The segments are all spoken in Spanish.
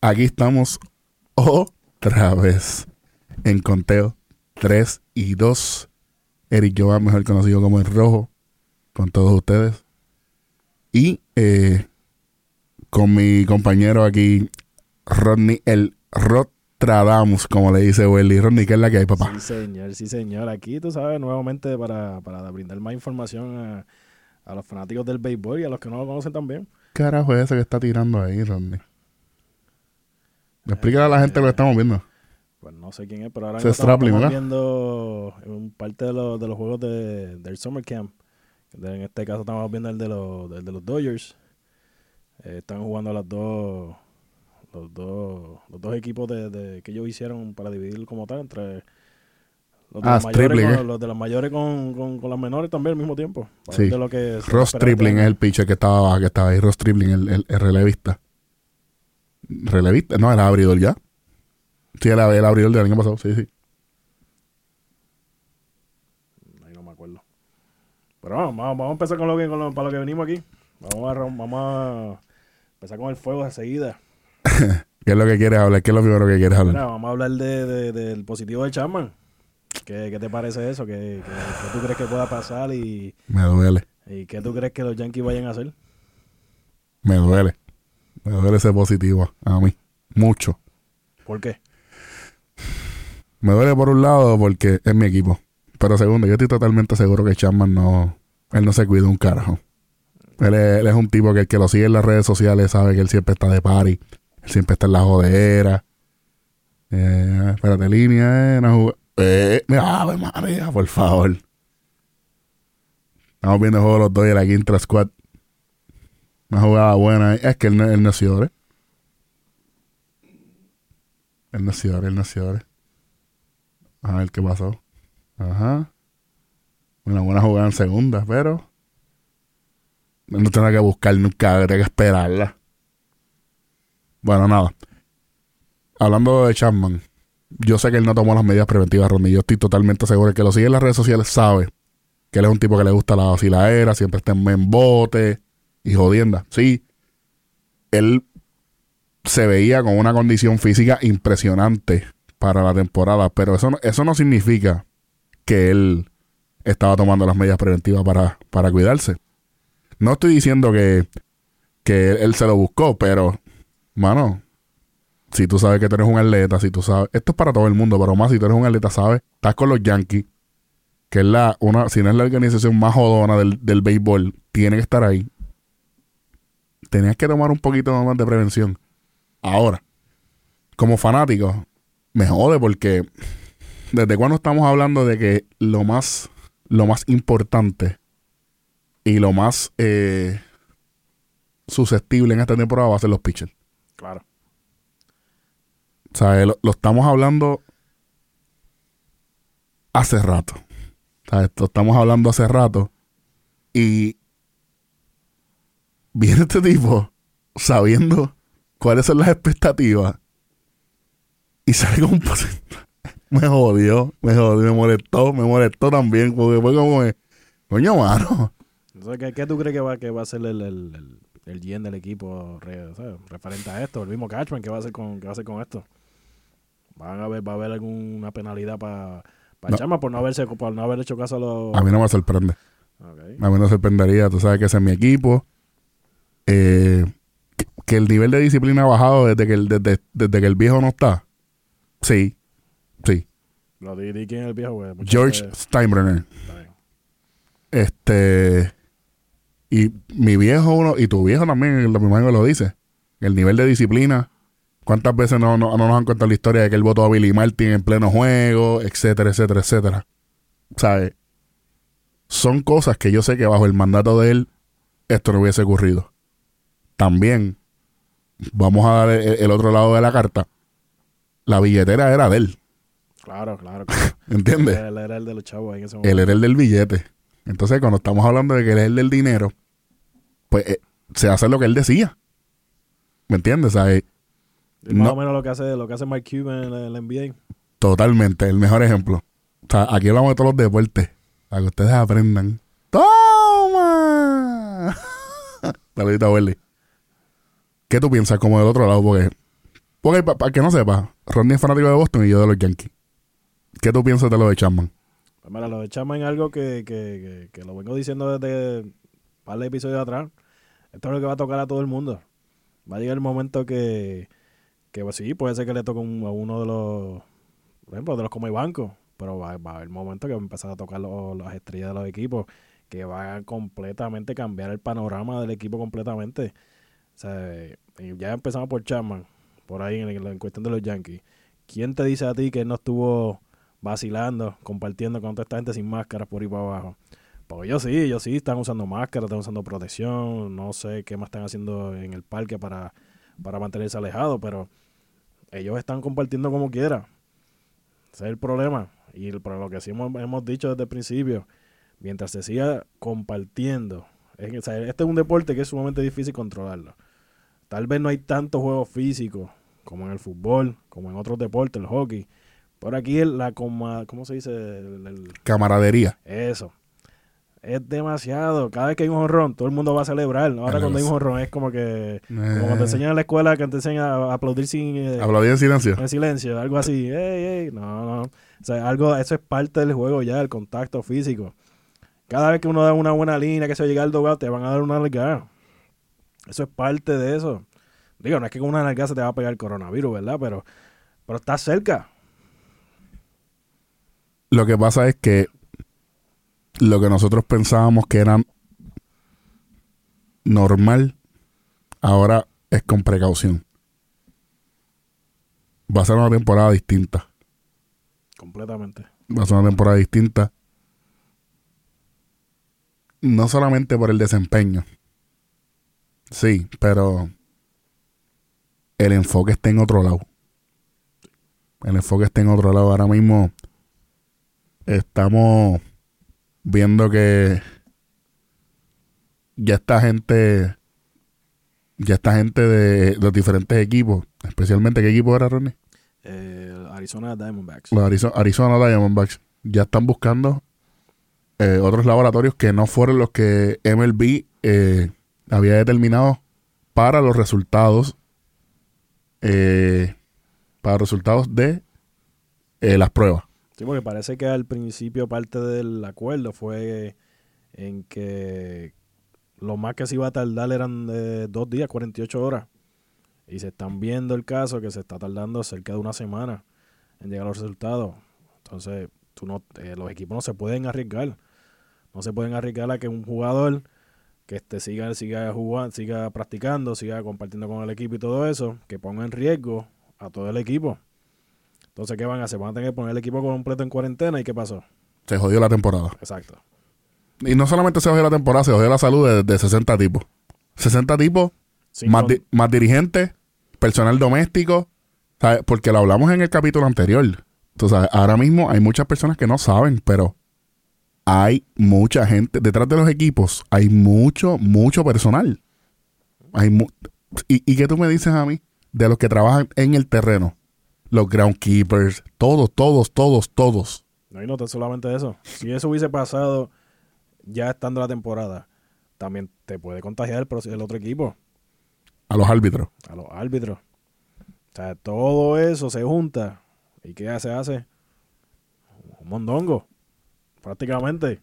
aquí estamos otra vez en conteo 3 y 2. Eric Jovan, mejor conocido como el Rojo, con todos ustedes. Y eh, con mi compañero aquí, Rodney, el Rotradamus, como le dice Welly. Rodney, ¿qué es la que hay, papá? Sí, señor, sí, señor. Aquí, tú sabes, nuevamente para, para brindar más información a, a los fanáticos del béisbol y a los que no lo conocen también. ¿Qué carajo es ese que está tirando ahí, Rodney? Explícale a la gente lo que estamos viendo. Pues no sé quién es, pero ahora mismo estamos viendo un parte de, los de los juegos de, del Summer Camp. En este caso estamos viendo el de los, el de los Dodgers. Eh, están jugando las dos los dos los dos equipos de, de- que ellos hicieron para dividir como tal entre los de, Ah, los, mayores con, eh. los de los mayores con, con, con las menores también al mismo tiempo. Sí. de lo que Ross Tripling es el pitcher que estaba, que estaba ahí. Ross Tripling, el, el- el relevista. ¿Relevista? No, el abridor ya. Sí, el, el abridor del año pasado. Sí, sí. Ahí no me acuerdo. Pero vamos, vamos, vamos a empezar con lo que, con lo- para lo que venimos aquí. Vamos a, vamos a empezar con el fuego de seguida. ¿Qué es lo que quieres hablar? ¿Qué es lo primero que quieres hablar? Mira, vamos a hablar de, de- del positivo de Chapman. ¿Qué, qué te parece eso? ¿Qué, qué, qué tú crees que pueda pasar y, Me duele. y qué tú crees que los Yankees vayan a hacer? Me duele. Me duele ese positivo a mí. Mucho. ¿Por qué? Me duele por un lado porque es mi equipo. Pero segundo, yo estoy totalmente seguro que Chapman no... Él no se cuida un carajo. Él es, él es un tipo que el que lo sigue en las redes sociales sabe que él siempre está de party. Él siempre está en la jodera. Eh, espérate, línea, eh, jug- eh, mira, Ave María, por favor. Estamos viendo el juego de los Dodgers aquí squad. Una jugada buena. Es que él, no- él no es Ciore. Él no es no. A ver qué pasó. Ajá. Una buena jugada en segunda, pero no tendrá que buscar nunca, habría que esperarla. Bueno, nada. Hablando de Chapman, yo sé que él no tomó las medidas preventivas, Ronnie. Yo estoy totalmente seguro. El que lo sigue en las redes sociales sabe que él es un tipo que le gusta la vaciladera, siempre está en bote y jodienda. Sí, él se veía con una condición física impresionante para la temporada, pero eso no, eso no significa que él estaba tomando las medidas preventivas para, para cuidarse. No estoy diciendo que, que él, se lo buscó, pero, mano, si tú sabes que tú eres un atleta, si tú sabes, esto es para todo el mundo, pero más si tú eres un atleta, sabes, estás con los Yankees, que es la, una, si no es la organización más jodona del, del béisbol, tiene que estar ahí. Tenías que tomar un poquito más de prevención. Ahora, como fanático, me jode porque desde cuando estamos hablando de que lo más, lo más importante y lo más eh, susceptible en esta temporada va a ser los pitchers. Claro. O sea, lo, lo estamos hablando hace rato. O sea, esto estamos hablando hace rato. Y viene este tipo sabiendo cuáles son las expectativas. Y sale con un Me jodió, me jodió, me molestó, me molestó también. Porque fue como, coño, mano. ¿qué, qué tú crees que va, que va a ser el, el, el, el GM del equipo re- ¿sabes? referente a esto? El mismo Catchman, ¿qué va a hacer con, qué va a hacer con esto? ¿Van a ver, ¿Va a haber alguna penalidad para No. Chama por no, haberse, por no haber hecho caso a los... A mí no me sorprende. A mí no me sorprendería. Tú sabes que ese es mi equipo. Eh, que, que el nivel de disciplina ha bajado desde que el, desde, desde que el viejo no está. Sí, sí. Lo di, quién es el viejo, güey. George Steinbrenner. Este. Y mi viejo, uno, y tu viejo también, lo mismo lo dice. El nivel de disciplina. ¿Cuántas veces no, no, no nos han contado la historia de que él votó a Billy Martin en pleno juego, etcétera, etcétera, etcétera? ¿Sabes? Son cosas que yo sé que bajo el mandato de él, esto no hubiese ocurrido. También, vamos a dar el, el otro lado de la carta. La billetera era de él, Claro, claro. claro. ¿entiendes? Él era el de los chavos ahí en ese momento. Él era el del billete. Entonces, cuando estamos hablando de que él es el del dinero, pues eh, se hace lo que él decía. ¿Me entiendes? O sea, eh, más no. o menos lo que hace, lo que hace Mike Cuban en la NBA. totalmente, el mejor ejemplo. O sea, aquí hablamos de todos los deportes. Para que ustedes aprendan. ¡Toma! Saludito a Welly. ¿Qué tú piensas como del otro lado? Porque Porque para que no sepa, Rodney es fanático de Boston y yo de los Yankees. ¿Qué tú piensas de lo de Chapman? Pues mira, lo de Chapman es algo que, que, que, que lo vengo diciendo desde un par de episodios atrás. Esto es lo que va a tocar a todo el mundo. Va a llegar el momento que, que pues sí, puede ser que le toque a uno de los, por ejemplo, de los como banco, pero va, va a haber momento que va a empezar a tocar los- las estrellas de los equipos, que va a completamente cambiar el panorama del equipo completamente. Sea, ya empezamos por Chapman, por ahí en, en cuestión de los Yankees. ¿Quién te dice a ti que él no estuvo vacilando, compartiendo con toda esta gente sin máscaras por ahí para abajo? Porque yo sí, yo sí, están usando máscaras, están usando protección, no sé qué más están haciendo en el parque para, para mantenerse alejados, pero ellos están compartiendo como quiera. Ese es el problema. Y el, lo que sí hemos, hemos dicho desde el principio, mientras se siga compartiendo, este es un deporte que es sumamente difícil controlarlo. Tal vez no hay tanto juego físico como en el fútbol, como en otros deportes, el hockey. Pero aquí la coma, ¿cómo se dice? El- el- Camaradería. eso. Es demasiado. Cada vez que hay un honrón, todo el mundo va a celebrar. Ahora Claro, cuando hay un sí. honrón es como que... Como Eh, te enseñan en la escuela que te enseñan a aplaudir sin... eh, Aplaudí en silencio. en silencio, algo así. Ey, ey. No, no. O sea, algo, eso es parte del juego ya, el contacto físico. Cada vez que uno da una buena línea, que se llega al dogout, te van a dar una nalgada. Eso es parte de eso. Digo, no es que con una nalgada se te va a pegar el coronavirus, ¿verdad? Pero, pero está cerca. Lo que pasa es que lo que nosotros pensábamos que era normal, ahora es con precaución. Va a ser una temporada distinta. Completamente. Va a ser una temporada distinta. No solamente por el desempeño. Sí, pero el enfoque está en otro lado. El enfoque está en otro lado. Ahora mismo estamos viendo que ya esta gente, ya esta gente de los diferentes equipos, especialmente qué equipo era Ronnie? Eh, Arizona Diamondbacks. los Arizona, Arizona Diamondbacks ya están buscando eh, otros laboratorios que no fueron los que MLB eh, había determinado para los resultados eh, para los resultados de eh, las pruebas. Sí, porque parece que al principio parte del acuerdo fue en que lo más que se iba a tardar eran de dos días, 48 horas. Y se están viendo el caso que se está tardando cerca de una semana en llegar a los resultados. Entonces, tú no, eh, los equipos no se pueden arriesgar. No se pueden arriesgar a que un jugador que este siga, siga jugando, siga practicando, siga compartiendo con el equipo y todo eso, que ponga en riesgo a todo el equipo. Entonces, ¿qué van a hacer? Van a tener que poner el equipo completo en cuarentena y ¿qué pasó? Se jodió la temporada. Exacto. Y no solamente se jodió la temporada, se jodió la salud de, de 60 tipos. 60 tipos, Sin más, con- di- más dirigentes, personal doméstico, ¿sabes? porque lo hablamos en el capítulo anterior. Sabes, ahora mismo hay muchas personas que no saben, pero hay mucha gente detrás de los equipos, hay mucho, mucho personal. Hay mu- ¿Y, ¿Y qué tú me dices a mí de los que trabajan en el terreno? Los groundkeepers, todos, todos, todos, todos. No, y no solamente eso. Si eso hubiese pasado ya estando la temporada, también te puede contagiar el, el otro equipo, A los árbitros. a los árbitros. O sea, todo eso se junta. ¿Y qué se hace? Un mondongo, prácticamente.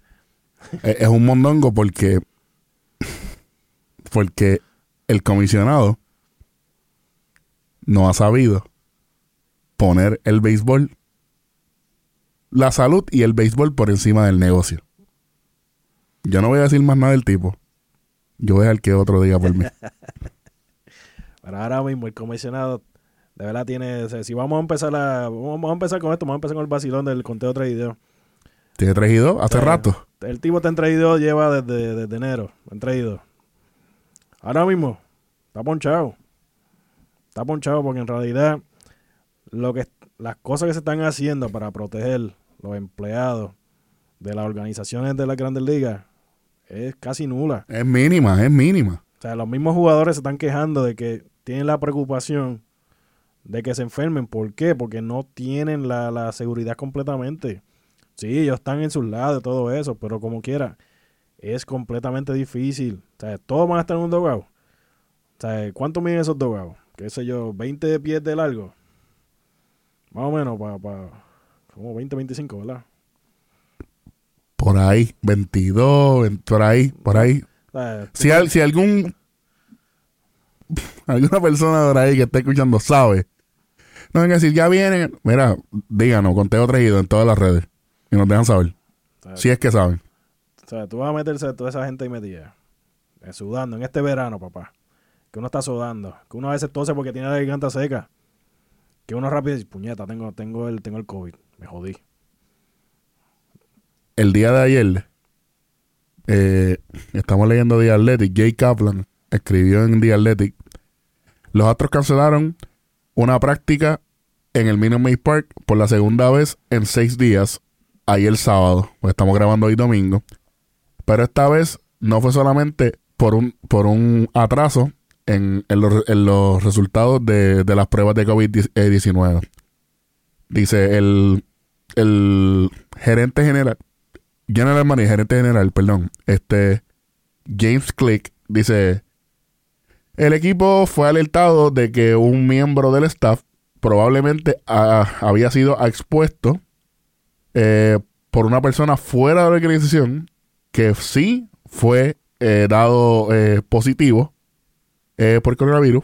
es, es un mondongo porque porque el comisionado no ha sabido poner el béisbol la salud y el béisbol por encima del negocio. Yo no voy a decir más nada del tipo. Yo voy a dejar que otro diga por mí. Pero ahora mismo el comisionado de verdad tiene... si vamos a empezar a, vamos a empezar con esto, vamos a empezar con el vacilón del conteo traído. Tiene tres y dos hace Sí. rato. El tipo está en traído lleva desde, desde enero, en traído. Ahora mismo, está ponchado. Está ponchado porque en realidad lo que las cosas que se están haciendo para proteger los empleados de las organizaciones de las grandes ligas es casi nula. Es mínima, es mínima. O sea, los mismos jugadores se están quejando de que tienen la preocupación de que se enfermen. ¿Por qué? Porque no tienen la, la seguridad completamente. Sí, ellos están en sus lados y todo eso, pero como quiera, es completamente difícil. O sea, todos van a estar en un dogado. O sea, ¿cuánto miden esos dogados? qué sé yo, 20 pies de largo. Más o menos, para, pa, como 20, 25, ¿verdad? Por ahí, 22, por ahí, por ahí. si, si algún alguna persona por ahí que esté escuchando sabe, no venga a decir, ya vienen. Mira, díganos, conteo traído en todas las redes y nos dejan saber. Si es que saben. O sea, tú vas a meterse a toda esa gente y metida, eh, sudando en este verano, papá. Que uno está sudando, que uno a veces tose porque tiene la garganta seca. Que uno rápido dice, puñeta, tengo, tengo, el, tengo el COVID, me jodí. El día de ayer, eh, estamos leyendo The Athletic, Jay Kaplan escribió en The Athletic, los Astros cancelaron una práctica en el Minute Maid Park por la segunda vez en seis días, ayer sábado, estamos grabando hoy domingo, pero esta vez no fue solamente por un, por un atraso en, los, resultados de, las pruebas de COVID-19. Dice el, el gerente general, general manager, gerente general, perdón, este James Click dice, el equipo fue alertado de que un miembro del staff probablemente había sido expuesto eh, por una persona fuera de la organización que sí fue eh, dado eh, positivo por coronavirus.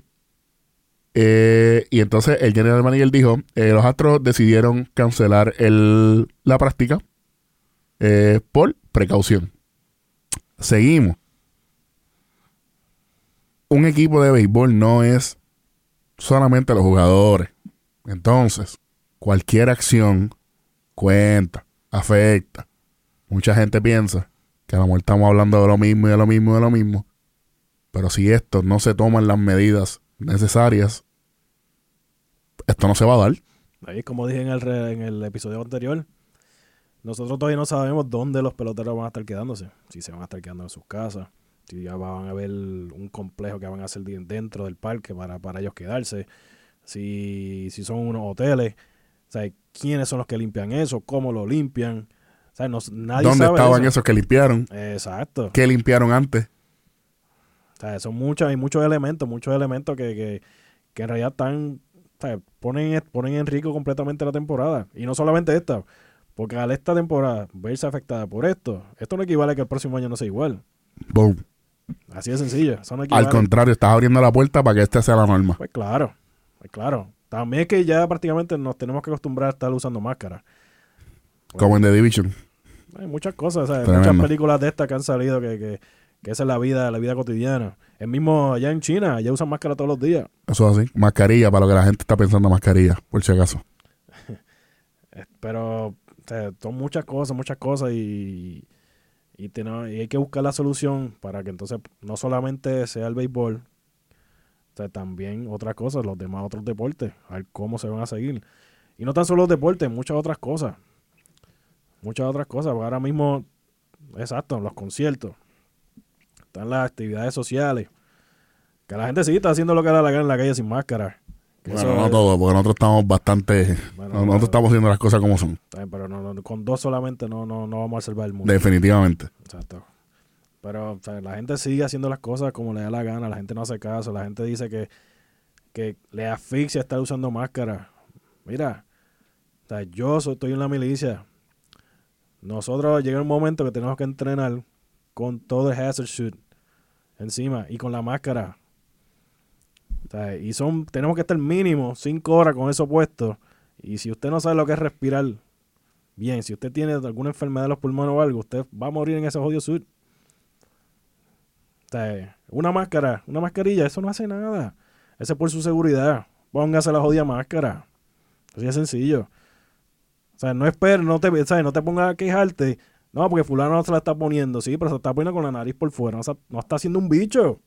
Y entonces el general manager dijo, los Astros decidieron cancelar el, la práctica por precaución. Seguimos. Un equipo de béisbol no es solamente los jugadores. Entonces, cualquier acción cuenta, afecta. Mucha gente piensa que a lo mejor estamos hablando de lo mismo y de lo mismo y de lo mismo. Pero si esto no se toman las medidas necesarias, esto no se va a dar. Ahí, como dije en el, en el episodio anterior, nosotros todavía no sabemos dónde los peloteros van a estar quedándose. Si se van a estar quedando en sus casas, si ya van a ver un complejo que van a hacer dentro del parque para, para ellos quedarse, si, si son unos hoteles, o quiénes son los que limpian eso, cómo lo limpian. O nadie ¿Dónde estaban esos que limpiaron? Exacto. ¿Qué limpiaron antes? son muchos, hay muchos elementos, muchos elementos que, en realidad están, ponen, ponen en riesgo completamente la temporada. Y no solamente esta, porque al esta temporada verse afectada por esto, esto no equivale a que el próximo año no sea igual. Boom. Así de sencillo. al contrario, estás abriendo la puerta para que esta sea la norma. Pues claro, pues claro. También es que ya prácticamente nos tenemos que acostumbrar a estar usando máscara. Como en The Division. Hay muchas cosas, muchas películas de estas que han salido que que esa es la vida, la vida cotidiana. El mismo allá en China, ya usan máscara todos los días. Eso es así, mascarilla, para lo que la gente está pensando mascarilla, por si acaso. Pero son muchas cosas, muchas cosas y, y, hay que buscar la solución para que entonces no solamente sea el béisbol, también otras cosas, los demás otros deportes, a ver cómo se van a seguir. Y no tan solo los deportes, muchas otras cosas. Muchas otras cosas. Ahora mismo, exacto, los conciertos están las actividades sociales. Que la gente sí está haciendo lo que da la gana en la calle sin máscara. bueno, no todo, porque nosotros estamos bastante. nosotros estamos haciendo las cosas como son. Pero con dos solamente no, no, no vamos a salvar el mundo. Definitivamente. Exacto. Pero la gente sigue haciendo las cosas como le da la gana, la gente no hace caso, la gente dice que, que le asfixia estar usando máscara. Mira, yo estoy en la milicia. Nosotros llega un momento que tenemos que entrenar con todo el hazard suit encima y con la máscara. y son, tenemos que estar mínimo 5 horas con eso puesto. Y si usted no sabe lo que es respirar bien, si usted tiene alguna enfermedad de los pulmones o algo, usted va a morir en ese jodido suit. Una máscara, una mascarilla, eso no hace nada. Ese es por su seguridad. Póngase la jodida máscara. Así de sencillo. O sea, no esperes, no te, no te pongas a quejarte no, porque fulano no se la está poniendo, sí, pero se está poniendo con la nariz por fuera. No, está haciendo un bicho.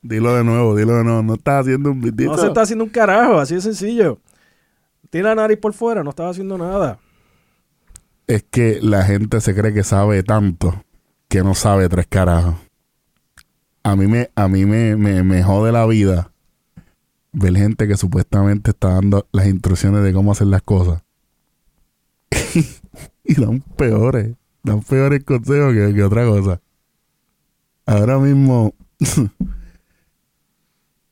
Dilo de nuevo, dilo de nuevo. No está haciendo un bicho. No se está haciendo un carajo, así de sencillo. Tiene la nariz por fuera, no estaba haciendo nada. Es que la gente se cree que sabe tanto que no sabe tres carajos. A mí me, a mí me, me, me jode la vida ver gente que supuestamente está dando las instrucciones de cómo hacer las cosas y dan peores, dan peores consejos que, otra cosa. Ahora mismo,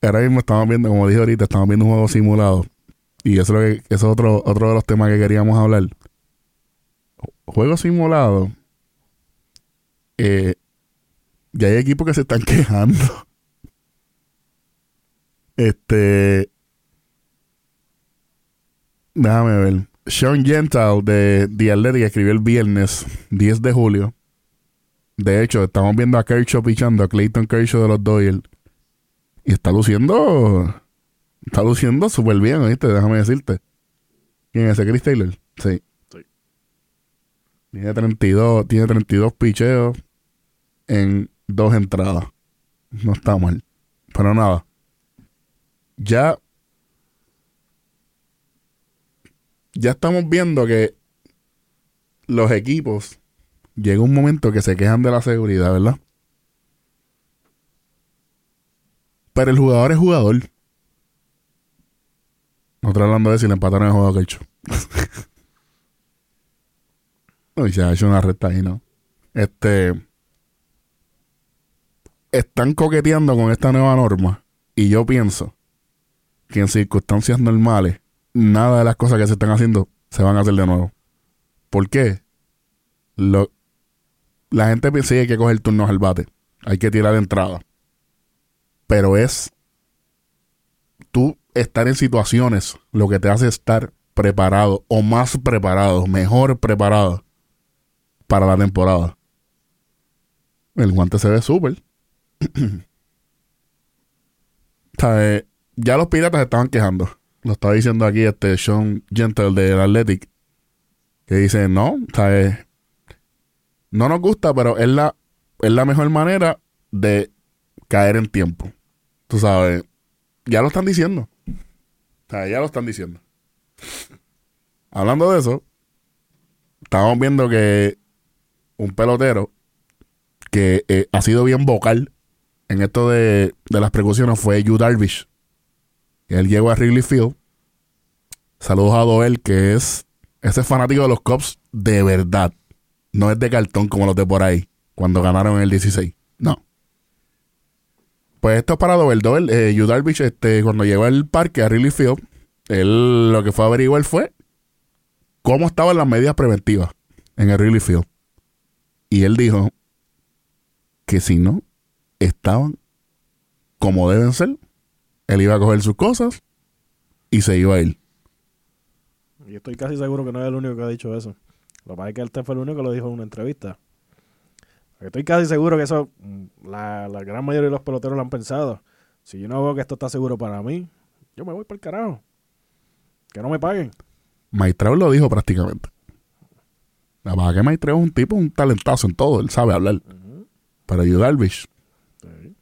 ahora mismo estamos viendo, como dije ahorita, estamos viendo un juego simulado. Y eso es, lo que, eso es otro, otro de los temas que queríamos hablar. Juego simulado. Eh, ya hay equipos que se están quejando. Este. Déjame ver. Sean Gentile de The Athletic escribió el viernes 10 de julio. De hecho, estamos viendo a Kershaw pichando, a Clayton Kershaw de los Doyle. Y está luciendo. Está luciendo súper bien, ¿viste? Déjame decirte. ¿Quién es ese? Chris Taylor. Sí. Sí. Tiene 32, tiene 32 picheos en dos entradas. No está mal. Pero nada. Ya. Ya estamos viendo que los equipos llega un momento que se quejan de la seguridad, ¿verdad? Pero el jugador es jugador. Nosotros hablando de si le empataron el juego que hecho. Uy, se ha hecho una recta ahí, ¿no? Este. Están coqueteando con esta nueva norma. Y yo pienso que en circunstancias normales, nada de las cosas que se están haciendo se van a hacer de nuevo. ¿Por qué? Lo, la gente piensa que hay que coger turnos al bate. Hay que tirar de entrada. Pero es tú estar en situaciones lo que te hace estar preparado o más preparado, mejor preparado para la temporada. El guante se ve súper. Ya los piratas estaban quejando. Lo estaba diciendo aquí este Sean Gentle del Athletic. Que dice, no, ¿sabes? no nos gusta, pero es la, es la mejor manera de caer en tiempo. Tú sabes, ya lo están diciendo. Ya lo están diciendo. Hablando de eso, estamos viendo que un pelotero que eh, ha sido bien vocal en esto de, de las precauciones fue Yu Darvish. Él llegó a Wrigley Field. Saludos a Doel, que es ese fanático de los Cubs de verdad. No es de cartón como los de por ahí, cuando ganaron el 16. No. Pues esto es para Doel. Doel, eh, Yu Darvish, este, cuando llegó al parque a Wrigley Field, él lo que fue a averiguar fue cómo estaban las medidas preventivas en el Wrigley Field. Y él dijo que si no estaban como deben ser, él iba a coger sus cosas y se iba a ir. Y estoy casi seguro que no es el único que ha dicho eso. Lo que pasa es que este fue el único que lo dijo en una entrevista. Estoy casi seguro que eso, mm, la, la gran mayoría de los peloteros lo han pensado. Si yo no veo que esto está seguro para mí, yo me voy para el carajo. Que no me paguen. Maitreo lo dijo prácticamente. La verdad que Maitreo es un tipo, un talentazo en todo, él sabe hablar. Pero Yu Darvish, Sí.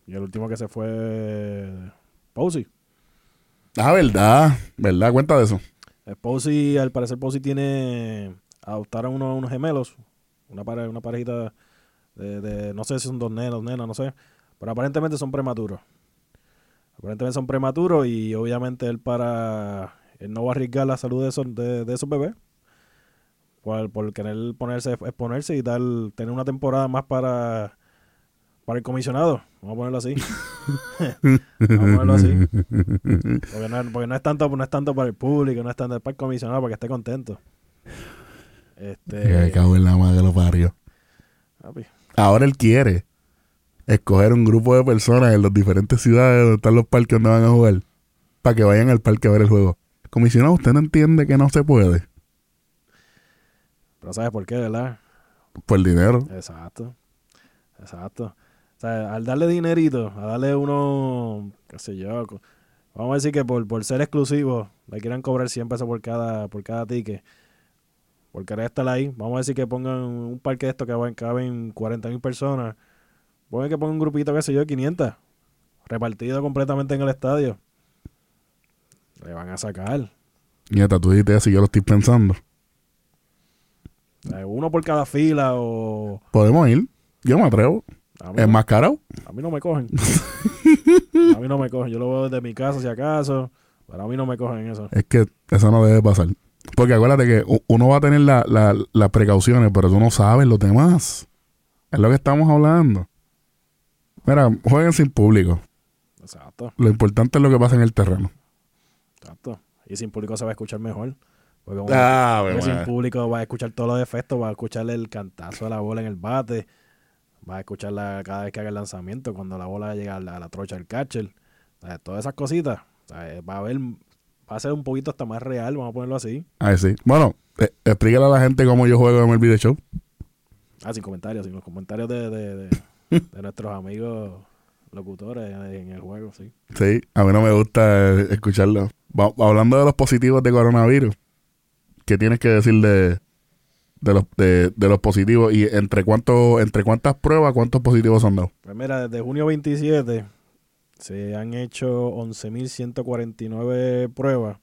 Y el último que se fue Posey. ah, verdad, verdad, cuenta de eso. Eh, Posey, al parecer Posey tiene adoptaron unos, unos gemelos, una pare, una parejita de, de- no sé si son dos nenas, nenas, no sé, pero aparentemente son prematuros. Aparentemente son prematuros y obviamente él para él no va a arriesgar la salud de esos, de, de esos bebés. Por, por querer ponerse, exponerse y dar, tener una temporada más para, para el comisionado. Vamos a ponerlo así. Vamos a ponerlo así. Porque no, es- porque no es tanto, no es tanto para el público, no es tanto para el comisionado, para que esté contento. Este, cago en la madre que lo parió. papi, Ahora él quiere escoger un grupo de personas en las diferentes ciudades donde están los parques donde van a jugar para que vayan al parque a ver el juego. Comisionado, usted no entiende que no se puede pero ¿sabes por qué, verdad? por el dinero. Exacto. Exacto. O sea, al darle dinerito, a darle uno, qué sé yo, vamos a decir que por, por ser exclusivo, le quieran cobrar 100 pesos por cada, por cada ticket. Por querer estar ahí, vamos a decir que pongan un parque de estos que caben 40 mil personas. Pongan que pongan un grupito, qué sé yo, 500. Repartido completamente en el estadio. Le van a sacar. Nieta, tú dijiste eso y yo lo estoy pensando. Sea, uno por cada fila o... Podemos ir. Yo me atrevo. Es no, más caro. a mí no me cogen. a mí no me cogen. Yo lo veo desde mi casa si acaso. Pero a mí no me cogen eso. Es que eso no debe pasar. Porque acuérdate que uno va a tener la- la- las precauciones, pero tú no sabes los demás. Es lo que estamos hablando. Mira, jueguen sin público. Exacto, Lo importante es lo que pasa en el terreno. exacto. Y sin público se va a escuchar mejor. Porque Ah, porque sin bueno. público va a escuchar todos los efectos, va a escuchar el cantazo de la bola en el bate, va a escucharla cada vez que haga el lanzamiento, cuando la bola llega a la, a la trocha del catcher. O sea, todas esas cositas. O sea, va a haber, va a ser un poquito hasta más real, vamos a ponerlo así. Ahí sí. Bueno, eh, explícale a la gente cómo yo juego en el video show. Ah, sin comentarios, sin los comentarios de, de, de- de nuestros amigos locutores en el juego, sí. Sí, a mí no me gusta eh, escucharlo. Va- hablando de los positivos de coronavirus, ¿qué tienes que decir de, de, los, de, de los positivos? ¿Y entre, cuánto, entre cuántas pruebas, cuántos positivos son dados? Pues mira, desde junio 27 se han hecho 11.149 pruebas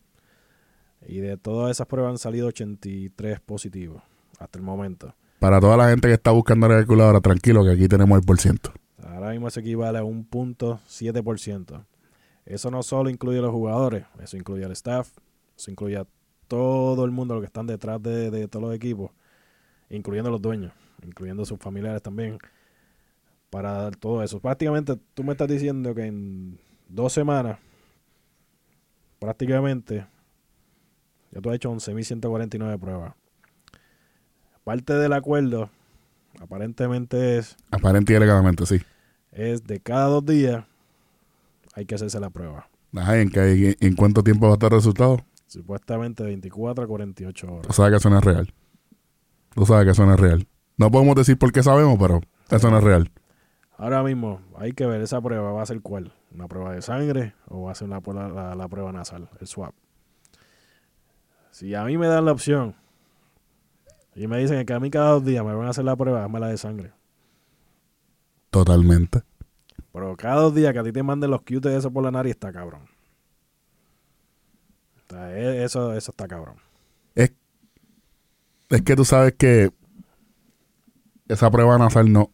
y de todas esas pruebas han salido 83 positivos hasta el momento. Para toda la gente que está buscando la calculadora, tranquilo que aquí tenemos el por ciento. Ahora mismo eso equivale a un punto 7%. Eso no solo incluye a los jugadores, eso incluye al staff, eso incluye a todo el mundo, los que están detrás de, de todos los equipos, incluyendo los dueños, incluyendo sus familiares también, para dar todo eso. Prácticamente tú me estás diciendo que en dos semanas, prácticamente, ya tú has hecho 11.149 pruebas. Parte del acuerdo, aparentemente es Aparente y alegadamente, sí. es de cada dos días hay que hacerse la prueba. Ajá, ¿en, qué- en cuánto tiempo va a estar el resultado? Supuestamente de 24 a 48 Tú horas. sabes que eso no es real. Tú sabes que eso no es real. No podemos decir por qué sabemos, pero eso no es real. Ahora mismo hay que ver esa prueba. ¿Va a ser cuál? ¿Una prueba de sangre o va a ser una, la, la prueba nasal, el swab? Si a mí me dan la opción y me dicen que a mí cada dos días me van a hacer la prueba, hazme la de sangre. Totalmente. Pero cada dos días que a ti te manden los cutes de eso por la nariz está cabrón. O sea, e- eso, eso está cabrón. Es que tú sabes que esa prueba nasal no.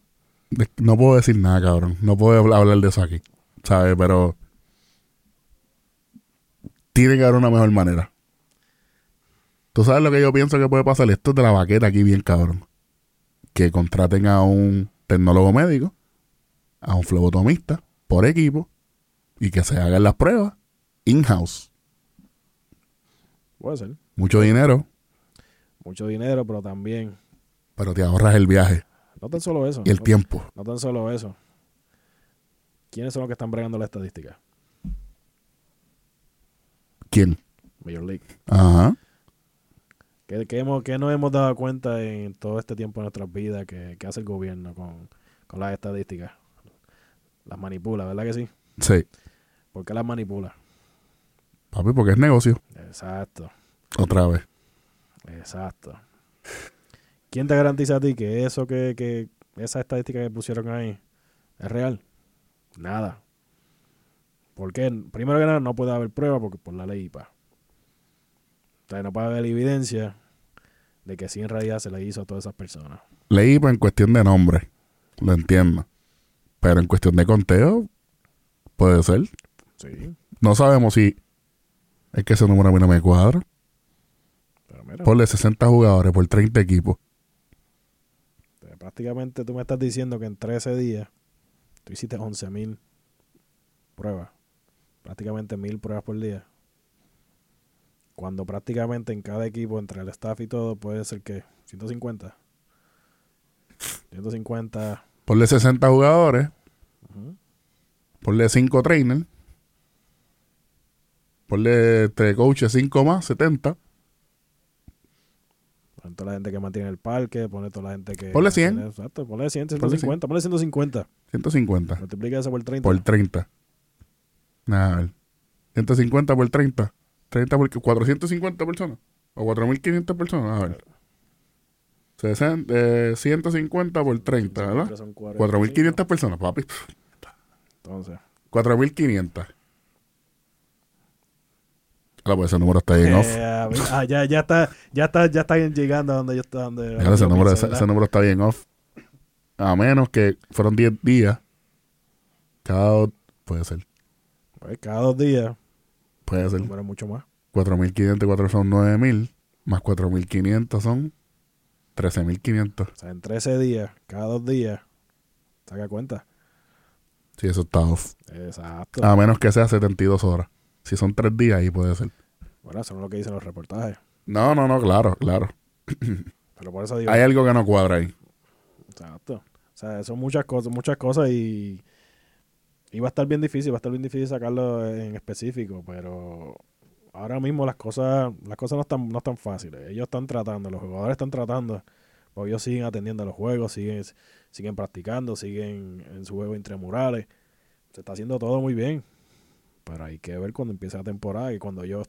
No puedo decir nada, cabrón. No puedo habl- hablar de eso aquí. ¿Sabes? Pero. Tiene que haber una mejor manera. Tú sabes lo que yo pienso que puede pasar. Esto es de la baqueta aquí, bien cabrón. Que contraten a un tecnólogo médico, a un flebotomista, por equipo, y que se hagan las pruebas in-house. Puede ser. Mucho dinero, Mucho dinero, pero también pero te ahorras el viaje No tan solo eso. y el no, tiempo. no tan solo eso. ¿Quiénes son los que están bregando la estadística? ¿Quién? Major League. Ajá. ¿Qué, qué hemos, qué nos hemos dado cuenta en todo este tiempo de nuestras vidas que, que hace el gobierno con, con las estadísticas? Las manipula, ¿verdad que sí? Sí. ¿Por qué las manipula? Papi, porque es negocio. Exacto, Otra vez. Exacto. ¿Quién te garantiza a ti que eso que, que esa estadística que pusieron ahí es real? Nada. ¿Por qué? Primero que nada, no puede haber prueba porque por la ley IPA. O sea, no puede haber evidencia de que sí en realidad se le hizo a todas esas personas. Leí pues, en cuestión de nombre. Lo entiendo. Pero en cuestión de conteo, puede ser. Sí, No sabemos si es que ese número a mí no me cuadra. Mira, Ponle 60 jugadores por 30 equipos. prácticamente tú me estás diciendo que en 13 días tú hiciste 11.000 pruebas. Prácticamente 1.000 pruebas por día. Cuando prácticamente en cada equipo, entre el staff y todo, puede ser que 150. 150. Ponle 60 jugadores. ujú. Ponle 5 trainers. Ponle 3 coaches, 5 más, 70. Pon toda la gente que mantiene el parque, pone toda la gente que... Ponle 100. Exacto, ponle 100, Ponle 150, ponle 150. 150 Multiplica eso por 30. por 30. Nada, a ver. 150 por 30. 30 por 450 personas. O 4500 personas. A ver. 60, eh, 150 por 30, ¿verdad? Siempre son 45. 4500 personas, papi. Entonces, 4500. Ah, pues ese número está bien off. eh, a ver, ah, ya, ya está, ya está, ya está llegando a donde yo. Donde, Claro, ese, número, pienso, ese, ese número está bien off. A menos que fueron 10 días. Cada dos- puede ser. Pues, cada dos días, Puede ser. número mucho más. 4500 y 4 son 9000. Más 4500 son 13500. O sea, en 13 días, cada dos días, saca cuenta. Sí, eso está off. Exacto. A menos que sea 72 horas. Si son tres días, ahí puede ser. Bueno, eso no es lo que dicen los reportajes. No, no, no, claro, claro. Pero por eso digo. Hay algo que no cuadra ahí. Exacto. O sea, son muchas cosas, muchas cosas y, y va a estar bien difícil, va a estar bien difícil sacarlo en específico, pero ahora mismo las cosas, las cosas no están, no están fáciles. Ellos están tratando, los jugadores están tratando, porque ellos siguen atendiendo a los juegos, siguen, siguen practicando, siguen en su juego intramurales. Se está haciendo todo muy bien. Pero hay que ver cuando empiece la temporada y cuando ellos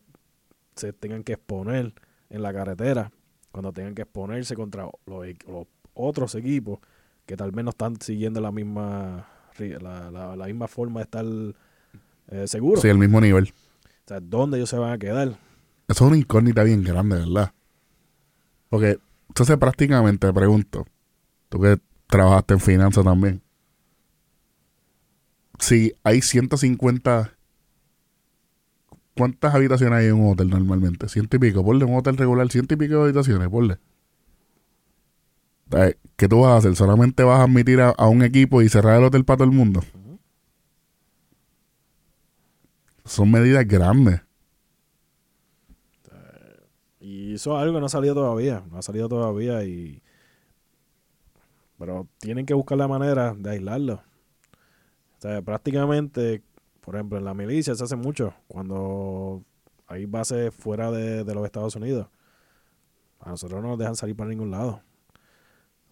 se tengan que exponer en la carretera, cuando tengan que exponerse contra los, los otros equipos que tal vez no están siguiendo la misma la, la- la misma forma de estar eh, seguros. Sí, el mismo nivel. O sea, ¿dónde ellos se van a quedar? Eso es una incógnita bien grande, ¿verdad? Porque, entonces prácticamente te pregunto, tú que trabajaste en finanzas también, si hay 150, ¿cuántas habitaciones hay en un hotel normalmente? Ciento y pico, ponle un hotel regular, ciento y pico de habitaciones, ponle. Eh, ¿Qué tú vas a hacer? ¿Solamente vas a admitir a, un equipo y cerrar el hotel para todo el mundo? Son medidas grandes. Y eso es algo que no ha salido todavía. No ha salido todavía y... Pero tienen que buscar la manera de aislarlo. O sea, prácticamente, por ejemplo, en la milicia se hace mucho. Cuando hay bases fuera de, los Estados Unidos. A nosotros no nos dejan salir para ningún lado.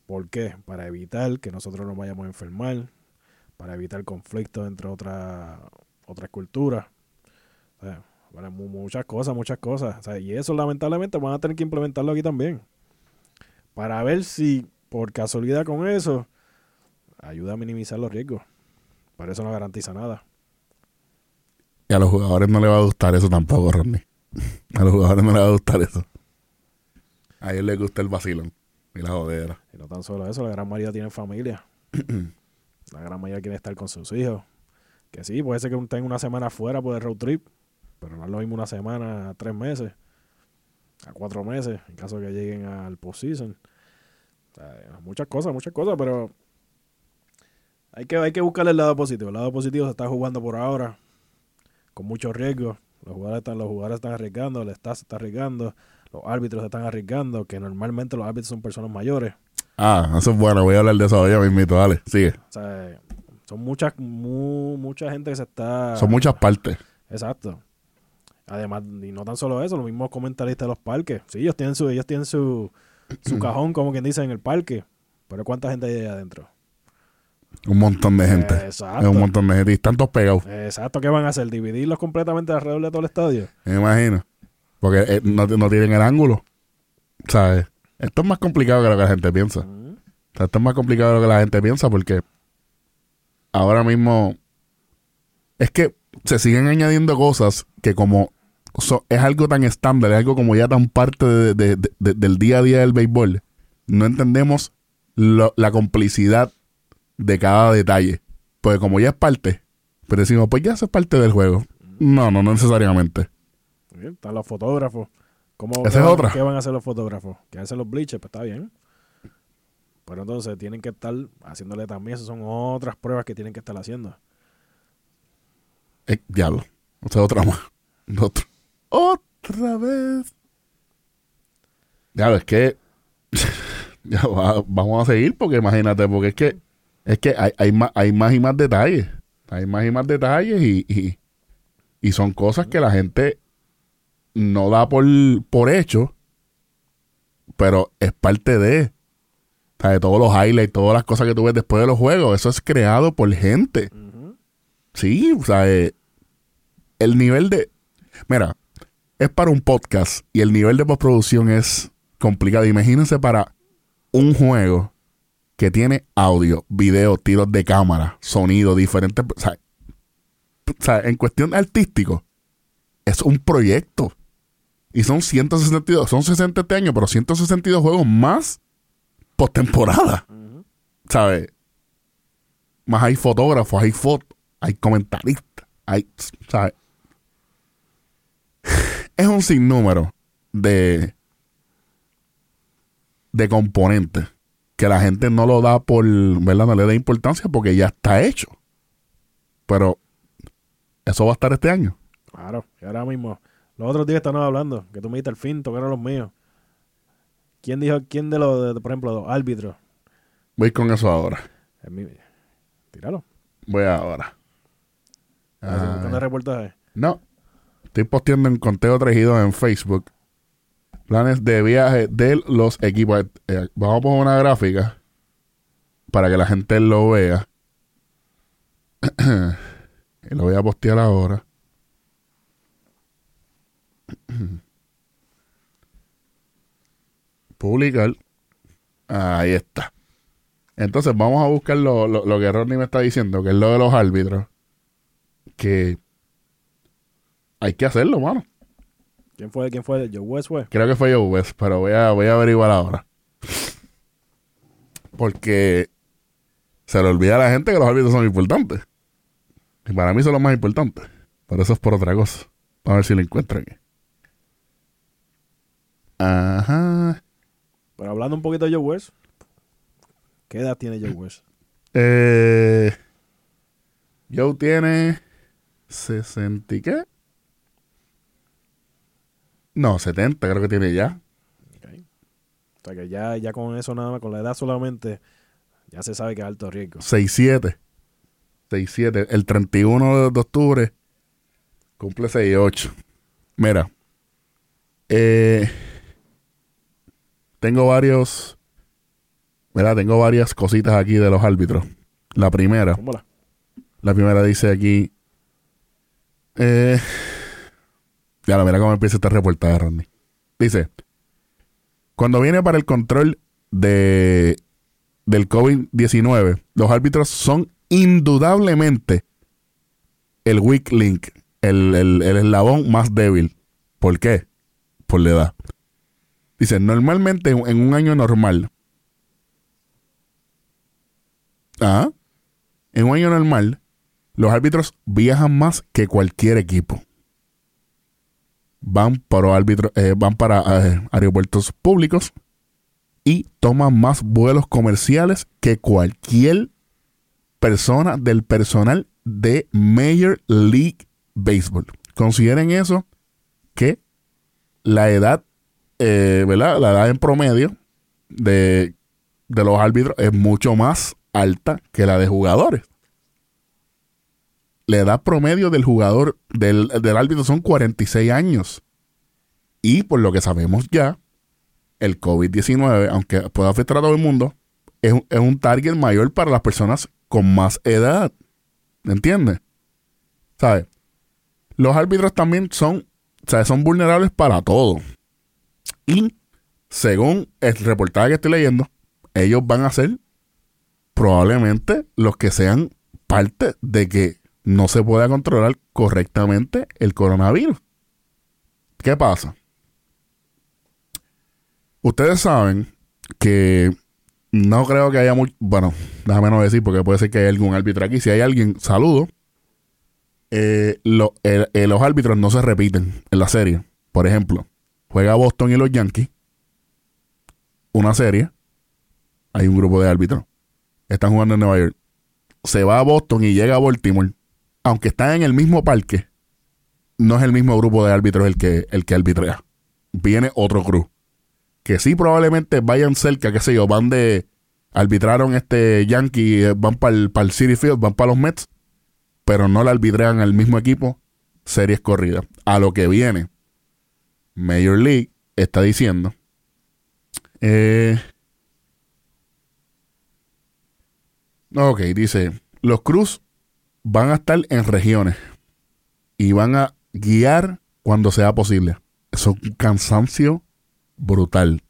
¿Por qué? Para evitar que nosotros nos vayamos a enfermar. Para evitar conflictos entre otras otras culturas. Para mu- muchas cosas, muchas cosas. Y eso lamentablemente van a tener que implementarlo aquí también. Para ver si por casualidad con eso ayuda a minimizar los riesgos. Pero eso no garantiza nada. Y a los jugadores no les va a gustar eso tampoco, Rodney. A los jugadores no les va a gustar eso. A ellos les gusta el vacilón y la jodera. Y no tan solo eso, la gran mayoría tienen familia. la gran mayoría quiere estar con sus hijos. Que sí, puede ser que tenga una semana fuera por el road trip, pero no es lo mismo una semana a tres meses, a cuatro meses, en caso de que lleguen al postseason. O sea, muchas cosas, muchas cosas, pero hay que, hay que buscarle el lado positivo. El lado positivo se está jugando por ahora, con mucho riesgo. Los jugadores están, los jugadores están arriesgando, el staff se está arriesgando, los árbitros se están arriesgando, que normalmente los árbitros son personas mayores. Ah, eso es bueno. Voy a hablar de eso hoy mismito. Dale, sigue. O sea, son muchas, mu- mucha gente que se está... Son muchas partes. Exacto. Además, y no tan solo eso, los mismos comentaristas de los parques. Sí, ellos tienen su, ellos tienen su, su cajón, como quien dice, en el parque. Pero ¿cuánta gente hay ahí adentro? Un montón de gente. Es Exacto. un montón de gente. Y están todos pegados. Exacto, ¿qué van a hacer? ¿Dividirlos completamente alrededor de todo el estadio? Me imagino. Porque eh, no, no tienen el ángulo. ¿Sabes? Esto es más complicado que lo que la gente piensa. Ujú. O sea, esto es más complicado de lo que la gente piensa porque ahora mismo es que se siguen añadiendo cosas que como so- es algo tan estándar, es algo como ya tan parte de- de- de- de- del día a día del béisbol, no entendemos lo- la complicidad de cada detalle. Porque como ya es parte, pero decimos, pues ya eso es parte del juego. No, no, no necesariamente. Muy bien, Están los fotógrafos. ¿Cómo, Esa qué es van- otra. ¿Qué van a hacer los fotógrafos? ¿Qué hacen los bleachers? Pues está bien. Pero entonces tienen que estar haciéndole también, esas son otras pruebas que tienen que estar haciendo. Eh, diablo. O sea, otra más. Otra. Otra vez. Diablo, es que. ya va- vamos a seguir porque imagínate, porque es que. Es que hay, hay, más, hay más y más detalles. Hay más y más detalles y, y, y son cosas que la gente no da por, por hecho, pero es parte de. O sea, de todos los highlights, todas las cosas que tú ves después de los juegos. Eso es creado por gente. Sí, o sea, eh, el nivel de... Mira, es para un podcast y el nivel de postproducción es complicado. Imagínense para un juego que tiene audio, video, tiros de cámara, sonido, diferentes... O sea, o sea, en cuestión artístico, es un proyecto. Y son 162, son 60 este año, pero 162 juegos más postemporada. Ujú. ¿sabes? Más hay fotógrafos, hay fotos, hay comentaristas, hay, ¿sabes? Es un sinnúmero de de componentes que la gente no lo da por, ¿verdad? No le da importancia porque ya está hecho. pero eso va a estar este año. Claro, y ahora mismo. Los otros días estamos hablando, que tú me diste el fin, tocaron los míos. ¿Quién dijo, quién de los, de- por ejemplo, los árbitros? Voy con eso ahora. Mi- Tíralo. Voy ahora. Estás Ah, reportaje. no. Estoy posteando en conteo tejido en Facebook. Planes de viaje de los equipos. Eh, vamos a poner una gráfica para que la gente lo vea. lo voy a postear ahora. Publicar. Ahí está. Entonces vamos a buscar lo, lo- lo que Rodney me está diciendo, que es lo de los árbitros. Que hay que hacerlo, mano. ¿Quién fue? ¿Quién fue? Joe West fue. Creo que fue Joe West, pero voy a, voy a averiguar ahora. Porque se le olvida a la gente que los árbitros son importantes. Y para mí son los más importantes. Pero eso es por otra cosa. Vamos a ver si lo encuentro aquí. Ajá. Pero hablando un poquito de Joe West. ¿Qué edad tiene Joe West? Eh, Joe tiene 60 y qué? No, 70 creo que tiene ya. Ok. O sea que ya, ya con eso nada más, con la edad solamente, ya se sabe que es alto riesgo. 6-7. 6-7. El 31 de, de octubre cumple 6-8. Mira. eh, tengo varios. Mira, tengo varias cositas aquí de los árbitros. La primera. ¿Cómo la? La primera dice aquí. Eh, ya lo mira cómo empieza este reportaje, Randy. Dice: Cuando viene para el control de del COVID-19, los árbitros son indudablemente el weak link, el, el, el eslabón más débil. ¿Por qué? Por la edad. Dice, normalmente en en un año normal, ah, en un año normal, los árbitros viajan más que cualquier equipo. Van para, árbitro- eh, van para eh, aeropuertos públicos y toman más vuelos comerciales que cualquier persona del personal de Major League Baseball. Consideren eso que la edad, eh, ¿verdad? La edad en promedio de, de los árbitros es mucho más alta que la de jugadores. La edad promedio del jugador, del, del árbitro son 46 años. Y por lo que sabemos ya, el COVID-19, aunque pueda afectar a todo el mundo, es, es un target mayor para las personas con más edad. ¿Entiendes? ¿Sabes? Los árbitros también son, sea, son vulnerables para todo. Y según el reportaje que estoy leyendo, ellos van a ser probablemente los que sean parte de que no se pueda controlar correctamente el coronavirus. ¿Qué pasa? Ustedes saben que no creo que haya mucho. Bueno, déjame no decir porque puede ser que haya algún árbitro aquí. Si hay alguien, saludo. Eh, eh, los árbitros no se repiten en la serie. Por ejemplo, juega Boston y los Yankees. Una serie. Hay un grupo de árbitros. Están jugando en Nueva York. Se va a Boston y llega a Baltimore. Aunque están en el mismo parque, no es el mismo grupo de árbitros el que, el que arbitrea. Viene otro crew que sí probablemente vayan cerca, qué sé yo, van de arbitraron este Yankee, eh, van para el, City Field, van para los Mets, pero no la arbitrean al mismo equipo, series corridas. A lo que viene, Major League está diciendo, eh, ok, dice, los Cruz van a estar en regiones y van a guiar cuando sea posible. Eso es un cansancio brutal.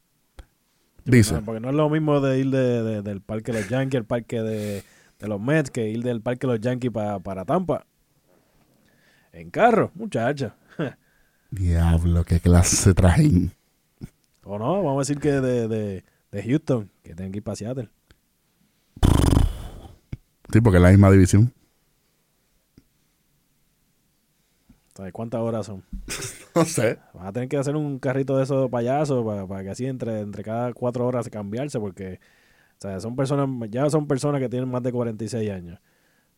Dice, Porque no es lo mismo de ir de- de- del parque de los Yankees al parque de, de los Mets que ir del parque de los Yankees pa- para Tampa. En carro, muchacha. diablo, qué clase trajen. O no, vamos a decir que de, de, de Houston, que tienen que ir para Seattle. Sí, porque es la misma división. ¿Sabes cuántas horas son? No sé. Van a tener que hacer un carrito de esos payasos para, para que así entre, entre cada cuatro horas cambiarse porque o sea, son personas, ya son personas que tienen más de 46 años.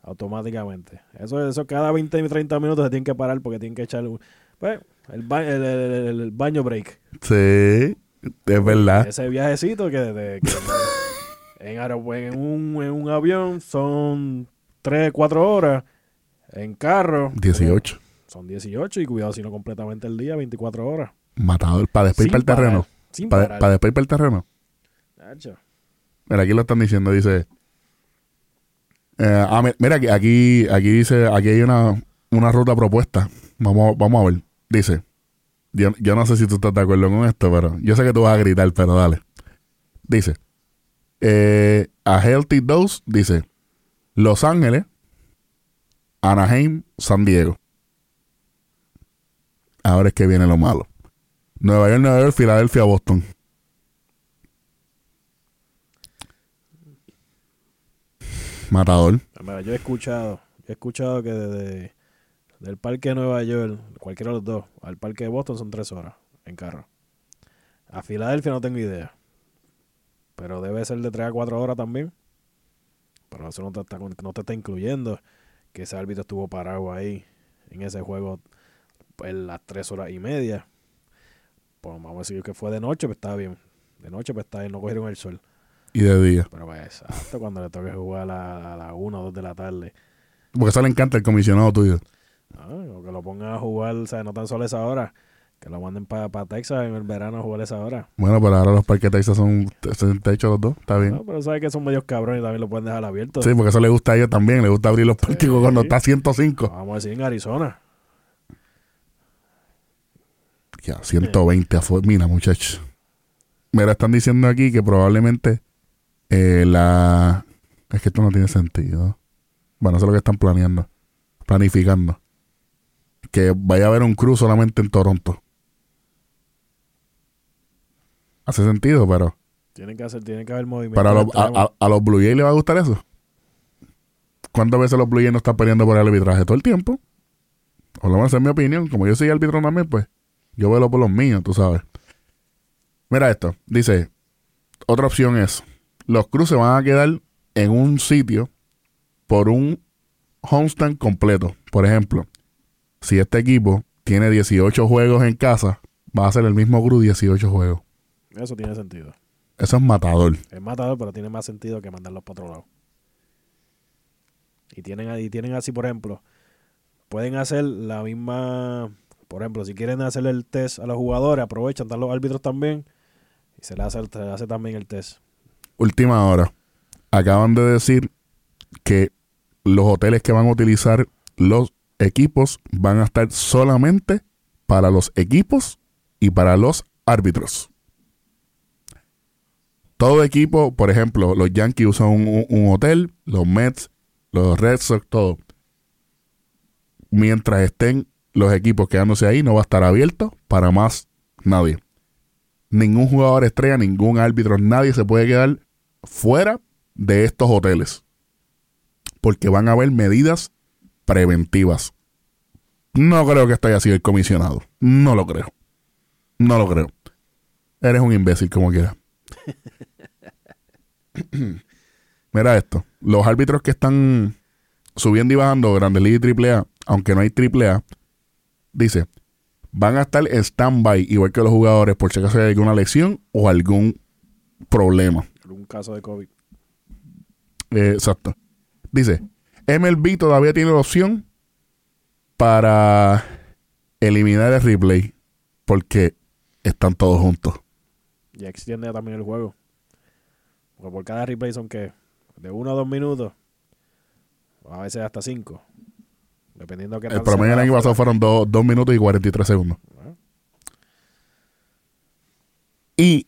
automáticamente. Eso, eso cada 20 y 30 minutos se tienen que parar porque tienen que echar un- pues, el, ba- el- el- el- el baño break. Sí, es verdad. Ese viajecito que, de- que en, en, un, en un avión son 3, 4 horas. En carro 18. Son 18 y cuidado si no completamente el día, 24 horas. Matador. Para después ir para el terreno. Para, para después ir para el terreno. Nacho. Mira, aquí lo están diciendo, dice. eh, ah, mi- mira, aquí, aquí, aquí dice, aquí hay una, una ruta propuesta. Vamos, vamos a ver. Dice, yo, yo no sé si tú estás de acuerdo con esto, pero yo sé que tú vas a gritar, pero dale. Dice, eh, a Healthy Dose, dice, Los Ángeles, Anaheim, San Diego. Ahora es que viene lo malo. Nueva York, Nueva York, Filadelfia, Boston. Matador. Yo he escuchado, he escuchado que desde del parque de Nueva York, cualquiera de los dos, al parque de Boston son tres horas en carro. A Filadelfia no tengo idea. Pero debe ser de tres a cuatro horas también. Pero eso no te está, no te está incluyendo que ese árbitro estuvo parado ahí en ese juego en las tres horas y media. Pues vamos a decir que fue de noche, pues está bien. De noche, pues está bien, no cogieron el sol. Y de día. Pero pues exacto, cuando le toque jugar a la, a la una o dos de la tarde. Porque eso le encanta el comisionado tuyo. Ah, o que lo pongan a jugar, o sea, no tan solo esa hora, que lo manden para Texas en el verano a jugar esa hora. Bueno, pero ahora los parques de Texas son, son techo los dos. Está bien. No, pero sabes que son medios cabrones y también lo pueden dejar abierto. Sí, porque eso le gusta a ellos también. Le gusta abrir los parques cuando está a 105. Vamos a decir en Arizona. Ya, 120 afuera. Mira, muchachos. Mira, están diciendo aquí que probablemente eh, la... Es que esto no tiene sentido. Bueno, eso es lo que están planeando. Planificando. Que vaya a haber un cruz solamente en Toronto. Hace sentido, pero... Tienen que hacer, tienen que haber movimiento. Para los, a, extremo. a- a los Blue Jays les va a gustar eso. ¿Cuántas veces los Blue Jays no están peleando por el arbitraje? Todo el tiempo. O lo menos es mi opinión. Como yo soy árbitro también, pues yo velo por los míos, tú sabes. Mira esto. Dice, otra opción es, los cruces van a quedar en un sitio por un homestand completo. Por ejemplo, si este equipo tiene 18 juegos en casa, va a ser el mismo cruz 18 juegos. Eso tiene sentido. Eso es matador. Es matador, pero tiene más sentido que mandarlos para otro lado. Y tienen, ahí- tienen así, por ejemplo, pueden hacer la misma, por ejemplo, si quieren hacerle el test a los jugadores, aprovechan, están los árbitros también, y se le hace, también el test. última hora. Acaban de decir que los hoteles que van a utilizar los equipos van a estar solamente para los equipos y para los árbitros. Todo equipo, por ejemplo, los Yankees usan un- un hotel, los Mets, los Red Sox, todo. Mientras estén los equipos quedándose ahí, no va a estar abierto para más nadie ningún jugador estrella, ningún árbitro, nadie se puede quedar fuera de estos hoteles. Porque van a haber medidas preventivas. No creo que esto haya sido el comisionado. No lo creo. No lo creo. Eres un imbécil como quiera. Mira esto. Los árbitros que están subiendo y bajando Grandes Ligas y Triple A, aunque no hay Triple A, dice, van a estar en stand-by, igual que los jugadores, por si acaso hay alguna lesión o algún problema. Algún caso de COVID. Eh, exacto. Dice, MLB todavía tiene la opción para eliminar el replay porque están todos juntos. Ya extiende también el juego. Porque por cada replay son que de uno a dos minutos, a veces hasta cinco. Dependiendo de qué El promedio del año pasado fueron 2 minutos y 43 segundos. Bueno, Y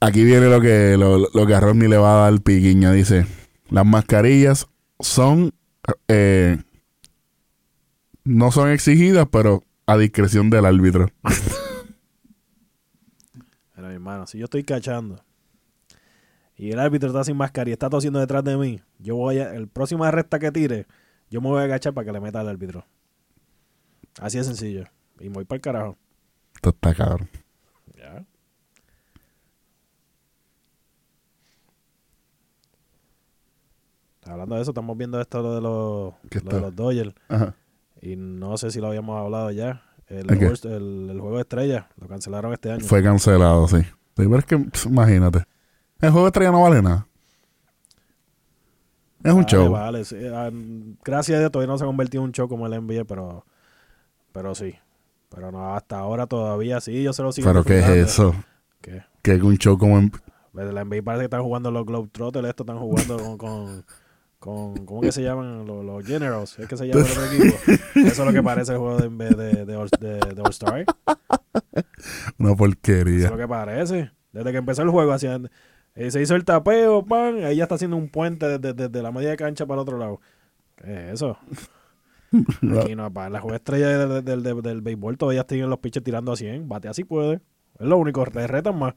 aquí viene lo que, lo, lo que a Rodney le va a dar piquiña. Dice, las mascarillas son... eh, no son exigidas, pero a discreción del árbitro. Pero mi hermano, si yo estoy cachando y el árbitro está sin mascarilla y está tosiendo detrás de mí, yo voy a, el próximo recta que tire, yo me voy a agachar para que le meta al árbitro. Así de sencillo. Y me voy para el carajo. Esto está cabrón. Ya. Hablando de eso, estamos viendo esto lo de los, ¿Qué lo de está? los Dodgers. Ajá. Y no sé si lo habíamos hablado ya. El, ¿El qué? World- el- el juego de estrellas lo cancelaron este año. Fue cancelado, sí. Pero es que, pss, imagínate. El juego de estrella no vale nada. Es un Vale, show. Vale, sí. Ah, Gracias a Dios todavía no se ha convertido en un show como el NBA, pero, pero sí. Pero no, hasta ahora todavía sí, yo se lo sigo Pero ¿qué es eso? ¿Qué? Que es un show como en... Pues La NBA parece que están jugando los Globetrotters, estos están jugando con, con, con ¿cómo que se llaman? Los, los Generals, es que se llama el otro equipo. Eso es lo que parece el juego de, de, de, de- All-Star. una Eso porquería. es lo que parece. Desde que empezó el juego, hacían, eh, se hizo el tapeo, pan, ahí ya está haciendo un puente desde, desde la media cancha para el otro lado. ¿Qué es eso? Aquí no, pa, la juega estrella del, del, del, del béisbol todavía tienen los pitches tirando a 100. Bate así puede. Es lo único, te retan más.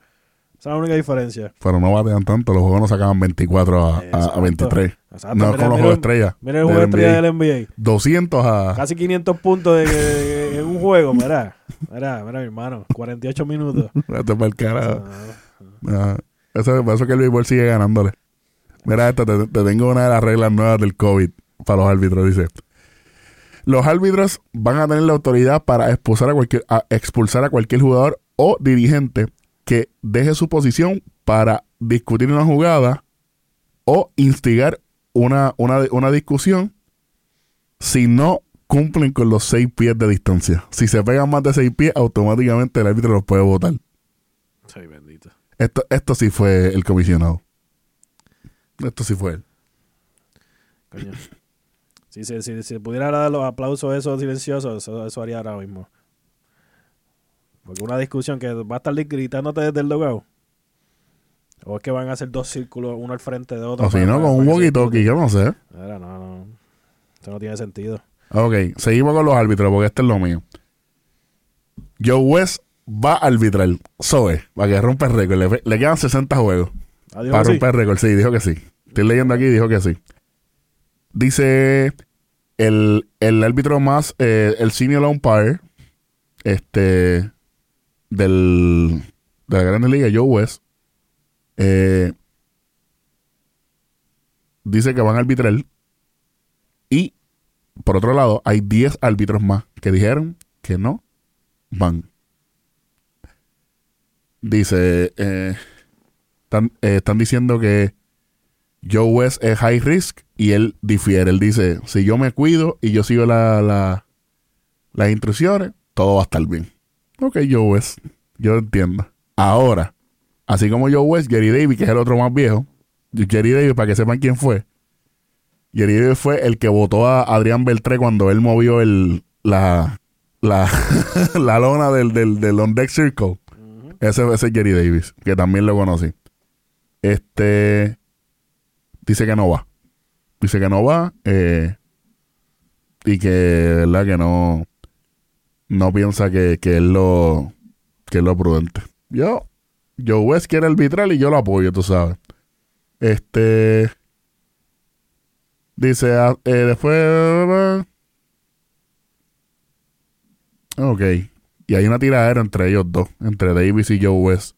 Esa es la única diferencia. Pero no batean tanto. Los juegos no sacaban 24 a, a- a Exacto. 23. Exacto, No mira- con los juegos estrella. Mira el juego estrella del NBA. 200 a... Casi 500 puntos de- en un juego, mira. Mira, mira, mi hermano. 48 minutos. Vete pa'l carajo. Eso, por eso que el béisbol sigue ganándole. Mira esta, te, te tengo una de las reglas nuevas del COVID para los árbitros. Dice, los árbitros van a tener la autoridad para expulsar a cualquier, expulsar a cualquier jugador o dirigente que deje su posición para discutir una jugada o instigar una, una, una discusión si no cumplen con los seis pies de distancia. Si se pegan más de seis pies, automáticamente el árbitro los puede votar. sí. Esto, esto sí fue el comisionado. Esto sí fue él. Coño. Si se si, si pudiera dar los aplausos esos silenciosos, eso, eso haría ahora mismo. Porque una discusión que va a estar gritándote desde el logout. O es que van a hacer dos círculos, uno al frente de otro. O si no, con un walkie-talkie, yo no sé. Mira, no, no. Eso no tiene sentido. Ok, seguimos con los árbitros porque este es lo mío. Joe West va a arbitrar. Zoe, para que rompa el récord. Le, le quedan 60 juegos. Adiós. para sí. romper el récord, sí, dijo que sí. Estoy leyendo aquí, dijo que sí. Dice el, el árbitro más, eh, el senior umpire, este, del, de la Grande Liga, Joe West, eh, dice que van a arbitrar. Y, por otro lado, hay 10 árbitros más que dijeron que no van. Dice, eh, están, eh, están diciendo que Joe West es high risk y él difiere. Él dice, si yo me cuido y yo sigo la- las instrucciones, todo va a estar bien. Ok, Joe West, yo entiendo. Ahora, así como Joe West, Jerry Davis, que es el otro más viejo, Jerry Davis, para que sepan quién fue, Jerry Davis fue el que votó a Adrián Beltré cuando él movió el, la, la, la lona del, del, del on deck circle. Ese, es Jerry Davis, que también lo conocí. Este dice que no va. Dice que no va. eh, y que, ¿verdad? Que no. No piensa que, que es lo. Que es lo prudente. Yo. Joe West quiere arbitrar y yo lo apoyo, tú sabes. Este. Dice. ah, eh, después. Ok. Y hay una tiradera entre ellos dos, entre Davis y Joe West.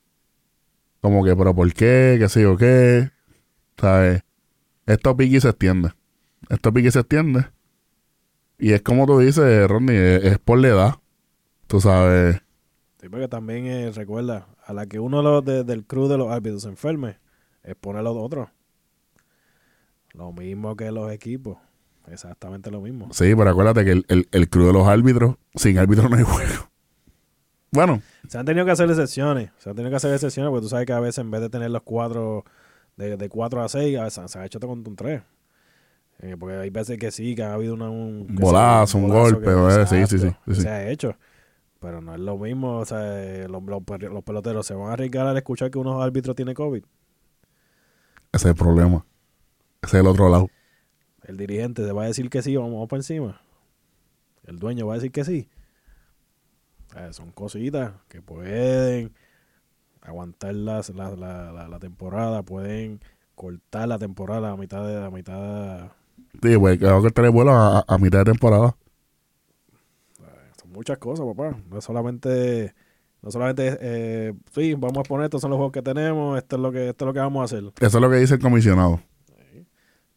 Como que, pero ¿por qué? ¿Qué sé yo qué? ¿Sabes? Esto pique y se extiende. Esto pique y se extiende. Y es como tú dices, Rodney, es, es por la edad. Tú sabes. Sí, porque también eh, recuerda, a la que uno los de- del crew de los árbitros se enferme, expone a los otros. Lo mismo que los equipos. Exactamente lo mismo. Sí, pero acuérdate que el, el, el crew de los árbitros, sin árbitros no hay juego. Bueno, Se han tenido que hacer excepciones. Se han tenido que hacer excepciones porque tú sabes que a veces en vez de tener los cuatro, de, de cuatro a seis, a veces se ha hecho con un tres. Eh, porque hay veces que sí, que ha habido una, un Bolazo, un golpe, eh, sí, sí, sí. Se ha hecho. Pero no es lo mismo. O sea, eh, los, los peloteros se van a arriesgar al escuchar que unos árbitros tienen COVID. ese es el problema. Ese es el otro lado. El dirigente se va a decir que sí, vamos por encima. El dueño va a decir que sí. Son cositas que pueden aguantar las- la, la, la, la temporada, pueden cortar la temporada a mitad de la mitad. Sí, pues que cortar el vuelo a, mitad de temporada. Son muchas cosas, papá. No es solamente, no solamente eh, sí, vamos a poner estos son los juegos que tenemos, esto es lo que, esto es lo que vamos a hacer. Eso es lo que dice el comisionado.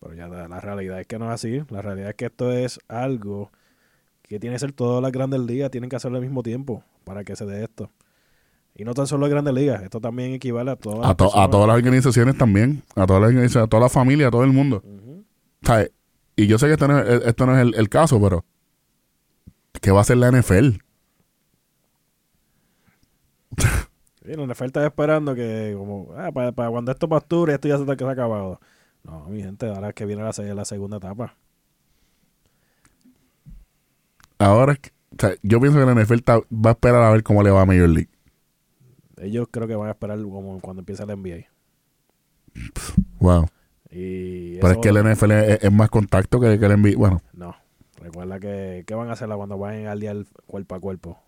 Pero ya la la realidad es que no es así. La realidad es que esto es algo que tiene que ser todas las grandes ligas, tienen que hacerlo al mismo tiempo para que se dé esto. Y no tan solo las grandes ligas, esto también equivale a todas A, to- a personas. todas las organizaciones también. A todas las organizaciones, a toda la familia, a todo el mundo. Ujú. O sea, y yo sé que esto no es, esto no es el, el caso, pero ¿qué va a hacer la NFL? Sí, la NFL está esperando que, como, ah, para, para cuando esto pasture, esto ya se está acabado. No, mi gente, ahora es que viene la, la segunda etapa. Ahora, o sea, yo pienso que la NFL ta- va a esperar a ver cómo le va a Major League. Ellos creo que van a esperar como cuando empiece el NBA. Wow. Y Pero es que el NFL es, es más contacto que, que el NBA. Bueno, No, recuerda que, ¿qué van a hacer cuando vayan al día cuerpo a cuerpo?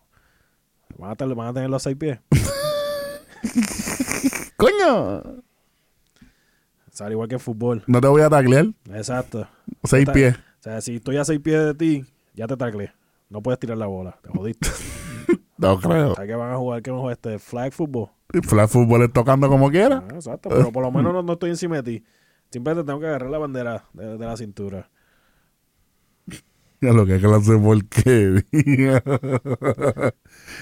¿Van a, tener, van a tener los seis pies? ¡coño! O sea, al igual que en fútbol. No te voy a taclear. Exacto. Seis pies. O sea, si estoy a seis pies de ti, ya te taclé. No puedes tirar la bola. Te jodiste. No creo. O sea, que van a jugar, ¿qué mejor este? Flag fútbol. Flag fútbol es tocando como quiera. Ah, exacto, pero por lo menos no, no estoy encima de ti. Simplemente tengo que agarrar la bandera de, de la cintura. Ya lo que clase porquería.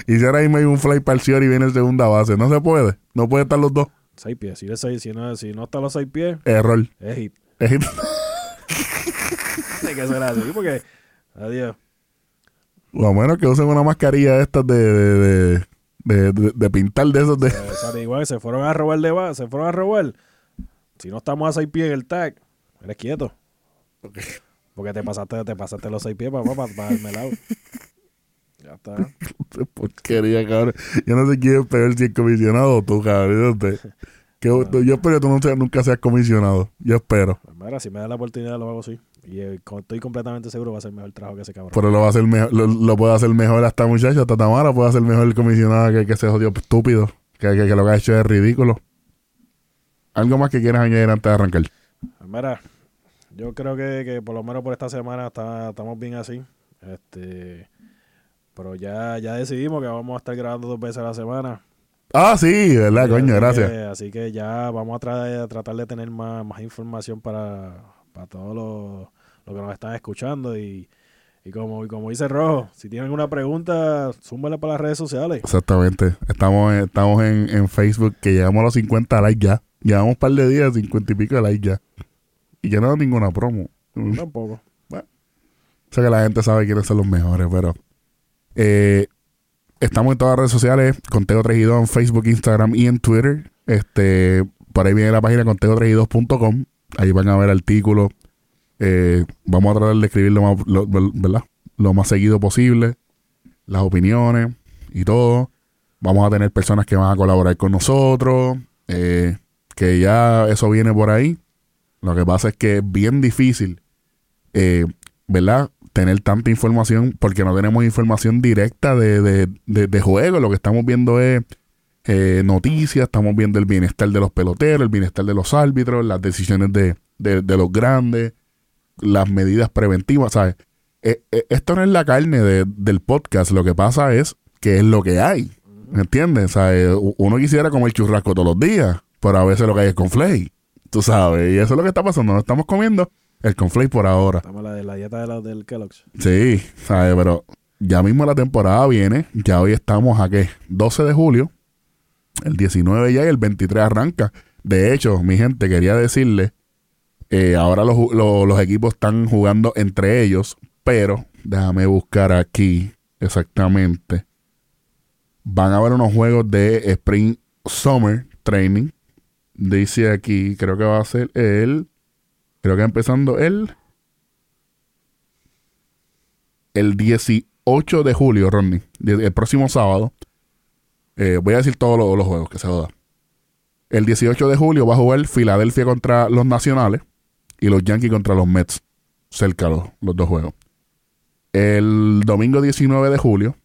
y si ahora mismo hay un fly para el y viene en segunda base. No se puede. No puede estar los dos. Seis pies. Si, eres seis, si, no, si no está los seis pies, Error. es hit. Es- Tiene que ser así porque... Adiós. O a menos que usen una mascarilla estas de, de, de, de- de- de pintar de esos de... O sea, igual se fueron a robar de se fueron a robar. Si no estamos a seis pies en el tag, eres quieto. Porque te pasaste, te pasaste los seis pies para, para, el melado. Ya está. porquería, cabrón. Yo no sé quién es peor si el comisionado o tú, cabrón. Que, yo espero que tú nunca seas comisionado. Yo espero. Pues mira, si me da la oportunidad lo hago así. Y eh, estoy completamente seguro va a ser mejor trabajo que ese cabrón. Pero lo va a hacer mejor, lo, lo puede hacer mejor hasta muchacho, hasta Tamara puede hacer mejor el comisionado que, que ese jodido estúpido. Que, que, que lo que ha hecho es ridículo. Algo más que quieras añadir antes de arrancar. Pues mira, yo creo que, que por lo menos por esta semana está- estamos bien así. Este, pero ya, ya decidimos que vamos a estar grabando dos veces a la semana. Ah, sí, ¿verdad, coño? Gracias. así que ya vamos a, tra- a tratar de tener más, más información para, para todos los, los que nos están escuchando. Y, y como, y como dice Rojo, si tienen una pregunta, súmela para las redes sociales. Exactamente. Estamos, en- estamos en, en Facebook, que llegamos a los 50 likes ya. Llevamos un par de días, 50 y pico de likes ya. Y yo no hago ninguna promo. Tampoco. Sé que la gente sabe quiénes son los mejores, pero eh, estamos en todas las redes sociales, Conteo 3 y 2 en Facebook, Instagram y en Twitter. Este, por ahí viene la página conteo3y2.com. Ahí van a ver artículos. Eh, vamos a tratar de escribir lo más, ¿verdad? lo más seguido posible. Las opiniones y todo. Vamos a tener personas que van a colaborar con nosotros. eh, que ya eso viene por ahí. Lo que pasa es que es bien difícil, eh, ¿verdad? Tener tanta información porque no tenemos información directa de, de, de- de juego. Lo que estamos viendo es eh, noticias, estamos viendo el bienestar de los peloteros, el bienestar de los árbitros, las decisiones de, de- de los grandes, las medidas preventivas, ¿sabes? Eh, eh, esto no es la carne de- del podcast, lo que pasa es que es lo que hay, ¿me entiendes? U- uno quisiera comer churrasco todos los días, pero a veces lo que hay es conflay, tú sabes, y eso es lo que está pasando, no estamos comiendo el conflay por ahora. Estamos en la, de la dieta de la, del Kellogg's. Sí, ¿sabes? Pero ya mismo la temporada viene. Ya hoy estamos a qué? 12 de julio. El 19 ya y el 23 arranca. De hecho, mi gente, quería decirle, eh, ahora los, ju- lo- los equipos están jugando entre ellos, pero déjame buscar aquí exactamente. Van a haber unos juegos de Spring Summer Training. Dice aquí, creo que va a ser el... Creo que empezando el el 18 de julio, Ronnie, el próximo sábado. eh, voy a decir todos los, los juegos que se joda. El 18 de julio va a jugar Filadelfia contra los Nacionales y los Yankees contra los Mets. Cerca los, los dos juegos. El domingo 19 de julio,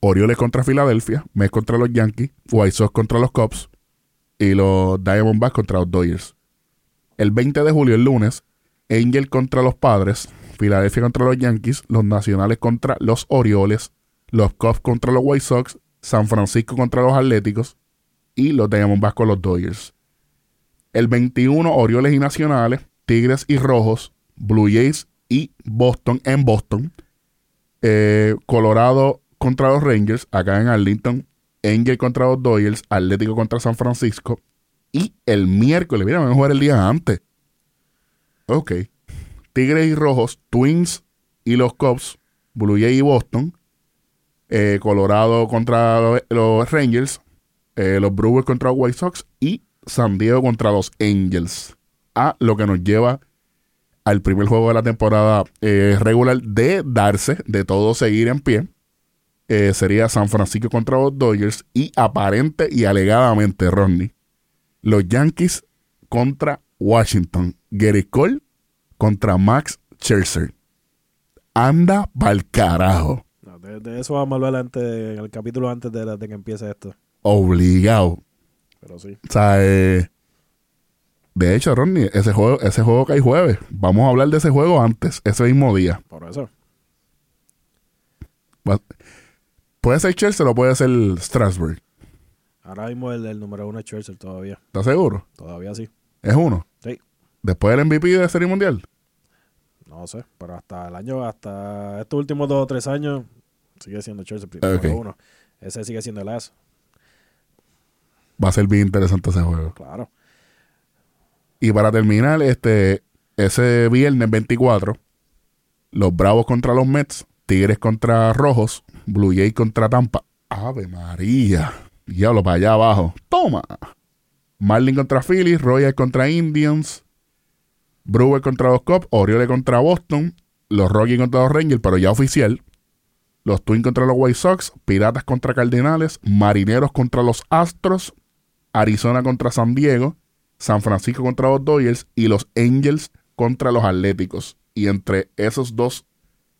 Orioles contra Filadelfia, Mets contra los Yankees, White Sox contra los Cubs y los Diamondbacks contra los Dodgers. El 20 de julio, el lunes, Angel contra los Padres, Filadelfia contra los Yankees, los Nacionales contra los Orioles, los Cubs contra los White Sox, San Francisco contra los Atléticos y los Diamondbacks con los Dodgers. El 21, Orioles y Nacionales, Tigres y Rojos, Blue Jays y Boston en Boston. Eh, Colorado contra los Rangers, acá en Arlington. Angel contra los Dodgers, Atlético contra San Francisco. Y el miércoles, mira, vamos a jugar el día antes. Ok. Tigres y Rojos, Twins y los Cubs, Blue Jays y Boston. Eh, Colorado contra los, Rangers, eh, los Brewers contra los White Sox y San Diego contra los Angels. A lo que nos lleva al primer juego de la temporada eh, regular de darse, de todo seguir en pie. Sería San Francisco contra los Dodgers y aparente y alegadamente, Rodney, los Yankees contra Washington. Gary Cole contra Max Scherzer. Anda pa'l carajo. No, de, de eso vamos a hablar antes, en el capítulo antes de, la- de que empiece esto. Obligado. Pero sí. O sea, eh, de hecho, Rodney, ese juego, ese juego cae jueves. Vamos a hablar de ese juego antes, ese mismo día. Por eso. Puede ser Chelsea o puede ser Strasbourg. Ahora mismo el, el número uno es Churchill todavía. ¿Estás seguro? Todavía sí. Es uno. Sí. Después del MVP de Serie Mundial. No sé. Pero hasta el año, hasta estos últimos dos o tres años, sigue siendo Churchill primero Ok. uno. Ese sigue siendo el as. Va a ser bien interesante ese juego. Claro. Y para terminar, este, ese viernes 24, los Bravos contra los Mets, Tigres contra Rojos, Blue Jays contra Tampa. Ave María. Diablo, para allá abajo. Toma. Marlin contra Phillies, Royals contra Indians, Brewer contra los Cubs, Orioles contra Boston, los Rockies contra los Rangers, pero ya oficial. Los Twins contra los White Sox, Piratas contra Cardenales, Marineros contra los Astros, Arizona contra San Diego, San Francisco contra los Dodgers y los Angels contra los Atléticos. Y entre esos dos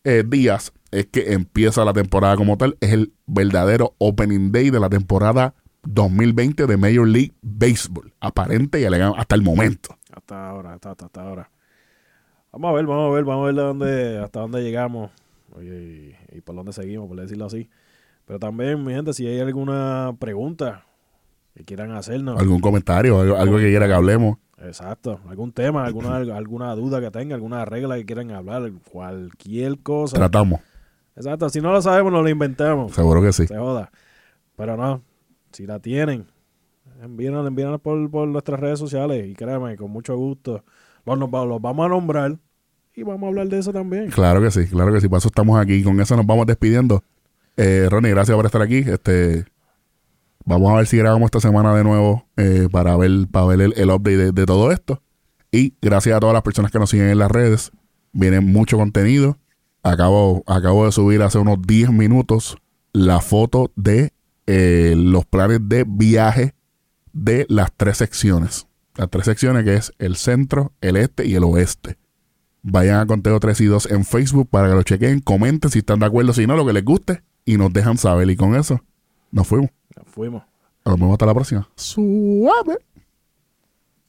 eh, días es que empieza la temporada como tal. Es el verdadero opening day de la temporada 2020 de Major League Baseball. Aparente y alegado hasta el momento. Hasta ahora, hasta, hasta, hasta ahora. Vamos a ver, vamos a ver, vamos a ver de dónde, hasta dónde llegamos y, y por dónde seguimos, por decirlo así. Pero también, mi gente, si hay alguna pregunta que quieran hacernos, ¿Algún comentario? ¿Algo, algo que quiera que hablemos? exacto, algún tema, alguna, alguna duda que tengan, alguna regla que quieran hablar, cualquier cosa. Tratamos. Exacto, si no lo sabemos, nos lo inventamos. Seguro que sí. Se joda. Pero no, si la tienen, envíenos, envíenos por, por nuestras redes sociales y créanme, con mucho gusto, los, los vamos a nombrar y vamos a hablar de eso también. Claro que sí, claro que sí. Por eso estamos aquí. Con eso nos vamos despidiendo. Eh, Ronnie, gracias por estar aquí. Este, vamos a ver si grabamos esta semana de nuevo eh, para ver, para ver el, el update de, de todo esto. Y gracias a todas las personas que nos siguen en las redes. Viene mucho contenido. Acabo, acabo de subir hace unos 10 minutos la foto de eh, los planes de viaje de las tres secciones. Las tres secciones que es el centro, el este y el oeste. Vayan a Conteo 3 y 2 en Facebook para que lo chequen, comenten si están de acuerdo, si no, lo que les guste y nos dejan saber. Y con eso, nos fuimos. Nos fuimos. Nos vemos hasta la próxima. Suave.